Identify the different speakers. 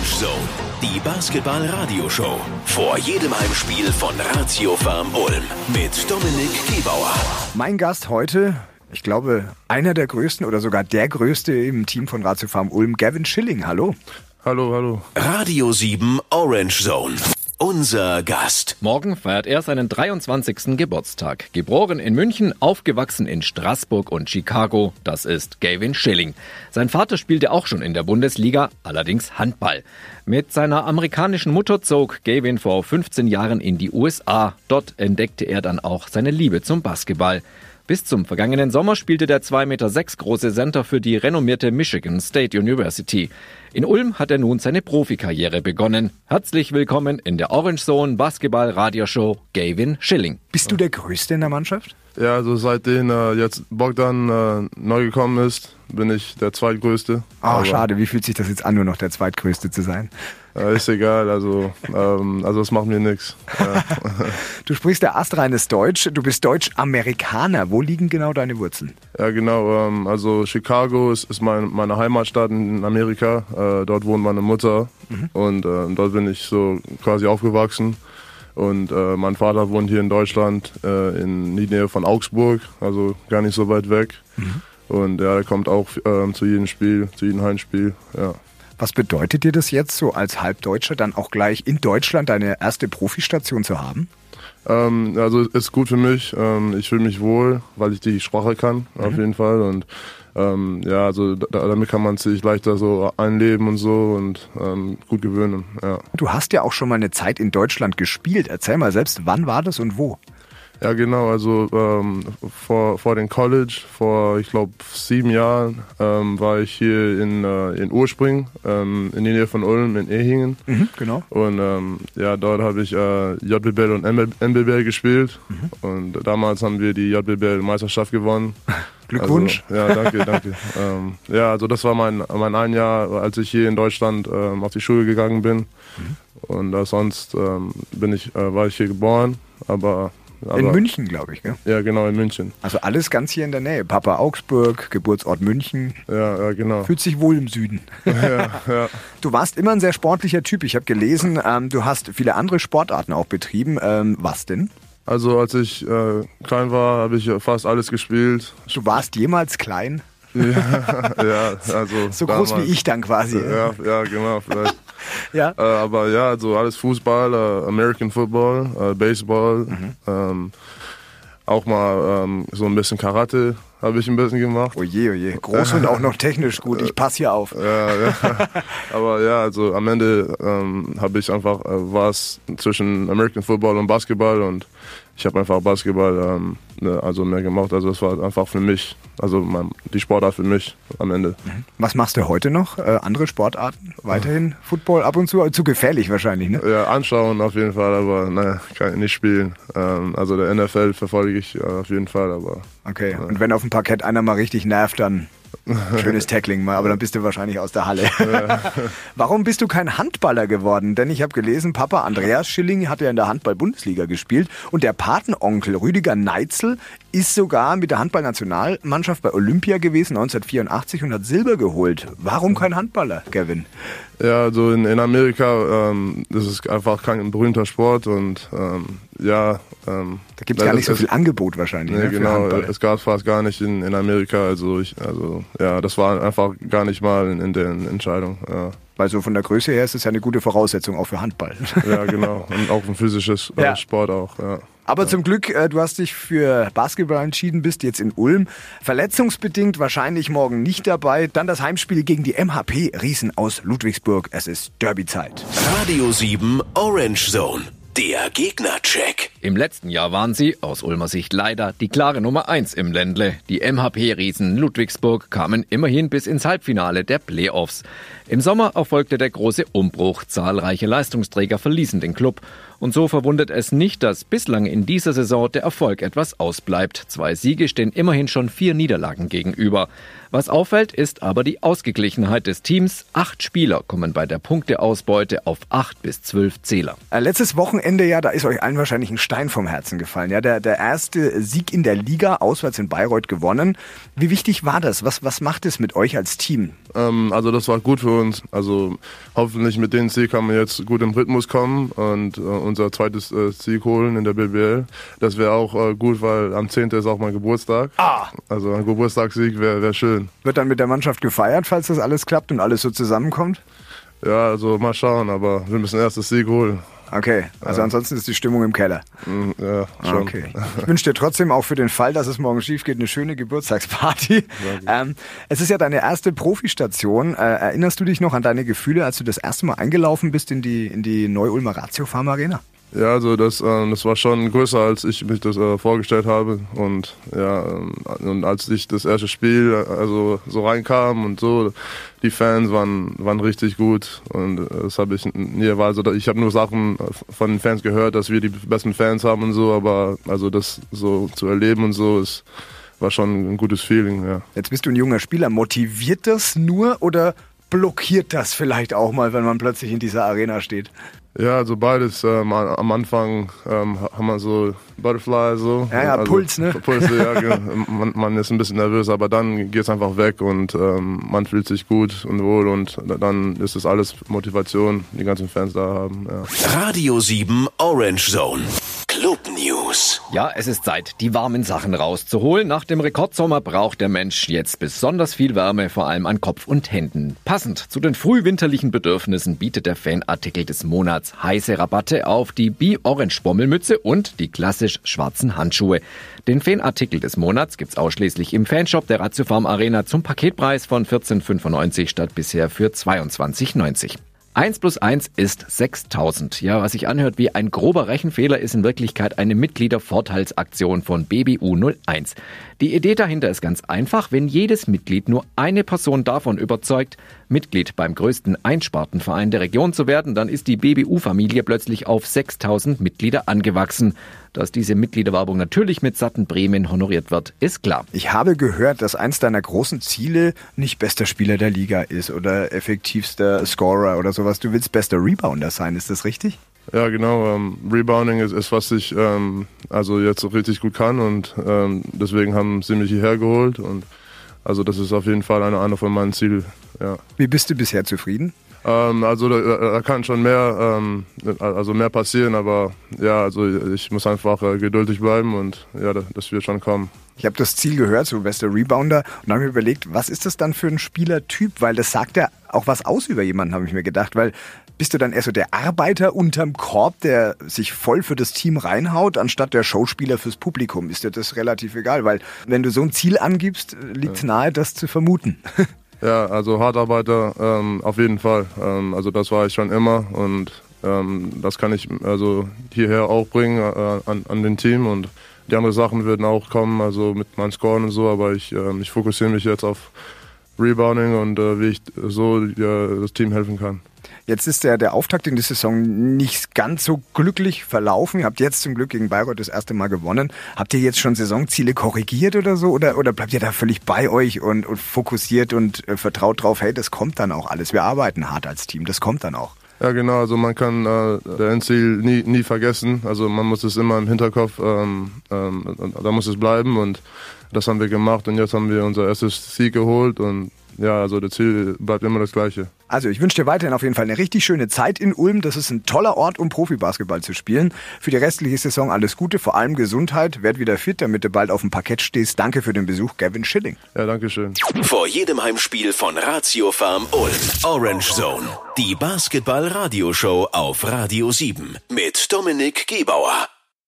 Speaker 1: Orange Zone, die Basketball-Radio-Show. Vor jedem Heimspiel von Ratio Farm Ulm mit Dominik Gebauer.
Speaker 2: Mein Gast heute, ich glaube, einer der größten oder sogar der größte im Team von Ratio Farm Ulm, Gavin Schilling. Hallo.
Speaker 3: Hallo, hallo.
Speaker 1: Radio 7 Orange Zone. Unser Gast.
Speaker 4: Morgen feiert er seinen 23. Geburtstag. Geboren in München, aufgewachsen in Straßburg und Chicago. Das ist Gavin Schilling. Sein Vater spielte auch schon in der Bundesliga, allerdings Handball. Mit seiner amerikanischen Mutter zog Gavin vor 15 Jahren in die USA. Dort entdeckte er dann auch seine Liebe zum Basketball. Bis zum vergangenen Sommer spielte der 2,6 Meter große Center für die renommierte Michigan State University. In Ulm hat er nun seine Profikarriere begonnen. Herzlich willkommen in der Orange Zone Basketball Radioshow Gavin Schilling.
Speaker 2: Bist du der Größte in der Mannschaft?
Speaker 3: Ja, also seitdem äh, jetzt Bogdan äh, neu gekommen ist, bin ich der Zweitgrößte.
Speaker 2: Ach, schade. Wie fühlt sich das jetzt an, nur noch der Zweitgrößte zu sein?
Speaker 3: Ist egal, also, ähm, also das macht mir nichts. Ja.
Speaker 2: Du sprichst der astreines Deutsch. Du bist Deutsch-Amerikaner. Wo liegen genau deine Wurzeln?
Speaker 3: Ja, genau. Ähm, also Chicago ist, ist mein, meine Heimatstadt in Amerika. Äh, dort wohnt meine Mutter mhm. und äh, dort bin ich so quasi aufgewachsen. Und äh, mein Vater wohnt hier in Deutschland, äh, in die Nähe von Augsburg, also gar nicht so weit weg. Mhm. Und ja, er kommt auch äh, zu jedem Spiel, zu jedem Heimspiel. Ja.
Speaker 2: Was bedeutet dir das jetzt so als Halbdeutscher dann auch gleich in Deutschland deine erste Profistation zu haben?
Speaker 3: Ähm, also ist gut für mich. Ähm, ich fühle mich wohl, weil ich die Sprache kann, mhm. auf jeden Fall. Und ähm, ja, also da, damit kann man sich leichter so einleben und so und ähm, gut gewöhnen. Ja.
Speaker 2: Du hast ja auch schon mal eine Zeit in Deutschland gespielt. Erzähl mal selbst, wann war das und wo?
Speaker 3: Ja, genau. Also ähm, vor, vor dem College, vor, ich glaube, sieben Jahren, ähm, war ich hier in, äh, in Urspring, ähm, in der Nähe von Ulm, in Ehingen.
Speaker 2: Mhm, genau.
Speaker 3: Und ähm, ja, dort habe ich äh, JBL und NBL gespielt. Mhm. Und damals haben wir die JBL-Meisterschaft gewonnen.
Speaker 2: Glückwunsch.
Speaker 3: Also, ja, danke, danke. ähm, ja, also das war mein, mein ein Jahr, als ich hier in Deutschland ähm, auf die Schule gegangen bin. Mhm. Und äh, sonst ähm, bin ich, äh, war ich hier geboren, aber
Speaker 2: aber in München, glaube ich, gell?
Speaker 3: Ja, genau, in München.
Speaker 2: Also alles ganz hier in der Nähe. Papa Augsburg, Geburtsort München.
Speaker 3: Ja, ja, genau.
Speaker 2: Fühlt sich wohl im Süden. Ja, ja. Du warst immer ein sehr sportlicher Typ. Ich habe gelesen, ähm, du hast viele andere Sportarten auch betrieben. Ähm, was denn?
Speaker 3: Also als ich äh, klein war, habe ich fast alles gespielt.
Speaker 2: Du warst jemals klein?
Speaker 3: ja, ja, also
Speaker 2: so damals. groß wie ich dann quasi.
Speaker 3: Ja, ja, genau, vielleicht. ja. Äh, aber ja, also alles Fußball, äh, American Football, äh, Baseball, mhm. ähm, auch mal ähm, so ein bisschen Karate habe ich ein bisschen gemacht.
Speaker 2: Oje, oje. Groß und auch noch technisch gut. Ich passe hier auf.
Speaker 3: Ja, ja. Aber ja, also am Ende ähm, habe ich einfach äh, was zwischen American Football und Basketball und ich habe einfach Basketball ähm, ne, also mehr gemacht. Also es war einfach für mich, also mein, die Sportart für mich am Ende.
Speaker 2: Mhm. Was machst du heute noch? Äh, andere Sportarten? Weiterhin Football ab und zu? Zu gefährlich wahrscheinlich, ne?
Speaker 3: Ja, anschauen auf jeden Fall, aber ne, kann ich nicht spielen. Ähm, also der NFL verfolge ich äh, auf jeden Fall, aber.
Speaker 2: Okay, ja. und wenn auf dem Parkett einer mal richtig nervt, dann Schönes Tackling mal, aber dann bist du wahrscheinlich aus der Halle. Warum bist du kein Handballer geworden? Denn ich habe gelesen, Papa Andreas Schilling hat ja in der Handball-Bundesliga gespielt und der Patenonkel Rüdiger Neitzel ist sogar mit der Handballnationalmannschaft bei Olympia gewesen 1984 und hat Silber geholt. Warum kein Handballer, Kevin?
Speaker 3: Ja, also in, in Amerika, ähm, das ist einfach kein berühmter Sport und ähm, ja. Ähm,
Speaker 2: da gibt es gar nicht so viel Angebot wahrscheinlich. Nee,
Speaker 3: ne, genau, es gab fast gar nicht in, in Amerika. Also ich, also ja, das war einfach gar nicht mal in, in der Entscheidung. Ja.
Speaker 2: Weil so von der Größe her ist es ja eine gute Voraussetzung auch für Handball.
Speaker 3: Ja, genau. Und auch ein physisches äh, ja. Sport auch, ja.
Speaker 2: Aber ja. zum Glück, äh, du hast dich für Basketball entschieden, bist jetzt in Ulm. Verletzungsbedingt wahrscheinlich morgen nicht dabei. Dann das Heimspiel gegen die MHP Riesen aus Ludwigsburg. Es ist Derbyzeit.
Speaker 1: Radio 7 Orange Zone. Der Gegnercheck.
Speaker 4: Im letzten Jahr waren sie, aus Ulmer Sicht leider, die klare Nummer 1 im Ländle. Die MHP-Riesen Ludwigsburg kamen immerhin bis ins Halbfinale der Playoffs. Im Sommer erfolgte der große Umbruch. Zahlreiche Leistungsträger verließen den Club. Und so verwundert es nicht, dass bislang in dieser Saison der Erfolg etwas ausbleibt. Zwei Siege stehen immerhin schon vier Niederlagen gegenüber. Was auffällt, ist aber die Ausgeglichenheit des Teams. Acht Spieler kommen bei der Punkteausbeute auf acht bis zwölf Zähler.
Speaker 2: Äh, letztes Wochenende, ja, da ist euch allen wahrscheinlich ein Stein vom Herzen gefallen. Ja, der, der erste Sieg in der Liga, auswärts in Bayreuth gewonnen. Wie wichtig war das? Was, was macht es mit euch als Team?
Speaker 3: Ähm, also das war gut für uns. Also hoffentlich mit dem Sieg kann man jetzt gut im Rhythmus kommen und äh, unser zweites äh, Sieg holen in der BBL. Das wäre auch äh, gut, weil am 10. ist auch mein Geburtstag.
Speaker 2: Ah!
Speaker 3: Also ein Geburtstagssieg wäre wär schön.
Speaker 2: Wird dann mit der Mannschaft gefeiert, falls das alles klappt und alles so zusammenkommt?
Speaker 3: Ja, also mal schauen, aber wir müssen erst das Sieg holen.
Speaker 2: Okay, also ansonsten ist die Stimmung im Keller.
Speaker 3: Mm, Ja, schon.
Speaker 2: Okay. Ich wünsche dir trotzdem auch für den Fall, dass es morgen schief geht, eine schöne Geburtstagsparty. Ähm, es ist ja deine erste Profistation. Äh, erinnerst du dich noch an deine Gefühle, als du das erste Mal eingelaufen bist in die, in die Neu-Ulmer Ratio Farm Arena?
Speaker 3: Ja, also das, äh, das war schon größer, als ich mich das äh, vorgestellt habe. Und ja, ähm, und als ich das erste Spiel also so reinkam und so, die Fans waren waren richtig gut und äh, das habe ich nie erwartet. Also ich habe nur Sachen von den Fans gehört, dass wir die besten Fans haben und so, aber also das so zu erleben und so ist war schon ein gutes Feeling, ja.
Speaker 2: Jetzt bist du ein junger Spieler. Motiviert das nur oder blockiert das vielleicht auch mal, wenn man plötzlich in dieser Arena steht?
Speaker 3: Ja, also beides. Ähm, am Anfang ähm, haben wir so Butterfly so.
Speaker 2: Ja, ja,
Speaker 3: also,
Speaker 2: Puls, ne?
Speaker 3: Puls, ja, genau. man, man ist ein bisschen nervös, aber dann geht's einfach weg und ähm, man fühlt sich gut und wohl und dann ist es alles Motivation, die ganzen Fans da haben. Ja.
Speaker 1: Radio 7 Orange Zone.
Speaker 4: Ja, es ist Zeit, die warmen Sachen rauszuholen. Nach dem Rekordsommer braucht der Mensch jetzt besonders viel Wärme, vor allem an Kopf und Händen. Passend zu den frühwinterlichen Bedürfnissen bietet der Fanartikel des Monats heiße Rabatte auf die Bi-Orange Bommelmütze und die klassisch schwarzen Handschuhe. Den Fanartikel des Monats gibt's ausschließlich im Fanshop der Ratio Farm Arena zum Paketpreis von 14,95 statt bisher für 22,90. 1 plus 1 ist 6000. Ja, was sich anhört wie ein grober Rechenfehler, ist in Wirklichkeit eine Mitgliedervorteilsaktion von BBU01. Die Idee dahinter ist ganz einfach. Wenn jedes Mitglied nur eine Person davon überzeugt, Mitglied beim größten Einspartenverein der Region zu werden, dann ist die BBU-Familie plötzlich auf 6000 Mitglieder angewachsen. Dass diese Mitgliederwerbung natürlich mit satten Prämien honoriert wird, ist klar.
Speaker 2: Ich habe gehört, dass eins deiner großen Ziele nicht bester Spieler der Liga ist oder effektivster Scorer oder sowas. Du willst bester Rebounder sein, ist das richtig?
Speaker 3: Ja, genau. Ähm, Rebounding ist, ist, was ich ähm, also jetzt richtig gut kann und ähm, deswegen haben sie mich hierher geholt und also das ist auf jeden Fall einer einer von meinen Zielen. Ja.
Speaker 2: Wie bist du bisher zufrieden?
Speaker 3: Ähm, also da, da kann schon mehr, ähm, also mehr passieren, aber ja, also ich muss einfach äh, geduldig bleiben und ja, das, das wird schon kommen.
Speaker 2: Ich habe das Ziel gehört, so bester Rebounder, und habe mir überlegt, was ist das dann für ein Spielertyp? Weil das sagt ja auch was aus über jemanden, habe ich mir gedacht. Weil bist du dann eher so der Arbeiter unterm Korb, der sich voll für das Team reinhaut, anstatt der Showspieler fürs Publikum? Ist dir das relativ egal? Weil wenn du so ein Ziel angibst, liegt es nahe, das zu vermuten.
Speaker 3: Ja, also Hartarbeiter ähm, auf jeden Fall. Ähm, also das war ich schon immer und ähm, das kann ich also hierher auch bringen äh, an, an den Team und die anderen Sachen werden auch kommen, also mit meinen Scoren und so, aber ich, ähm, ich fokussiere mich jetzt auf Rebounding und äh, wie ich so ja, das Team helfen kann.
Speaker 2: Jetzt ist der, der Auftakt in die Saison nicht ganz so glücklich verlaufen. Ihr habt jetzt zum Glück gegen Bayreuth das erste Mal gewonnen. Habt ihr jetzt schon Saisonziele korrigiert oder so? Oder, oder bleibt ihr da völlig bei euch und, und fokussiert und äh, vertraut drauf, hey, das kommt dann auch alles. Wir arbeiten hart als Team, das kommt dann auch.
Speaker 3: Ja, genau. Also man kann äh, der Endziel nie, nie vergessen. Also man muss es immer im Hinterkopf, ähm, ähm, da muss es bleiben und das haben wir gemacht und jetzt haben wir unser erstes Sieg geholt und ja, also das Ziel bleibt immer das gleiche.
Speaker 2: Also ich wünsche dir weiterhin auf jeden Fall eine richtig schöne Zeit in Ulm. Das ist ein toller Ort, um Profibasketball zu spielen. Für die restliche Saison alles Gute, vor allem Gesundheit. Werd wieder fit, damit du bald auf dem Parkett stehst. Danke für den Besuch, Gavin Schilling.
Speaker 3: Ja, danke schön.
Speaker 1: Vor jedem Heimspiel von Ratio Farm Ulm. Orange Zone. Die Basketball-Radioshow auf Radio 7 mit Dominik Gebauer.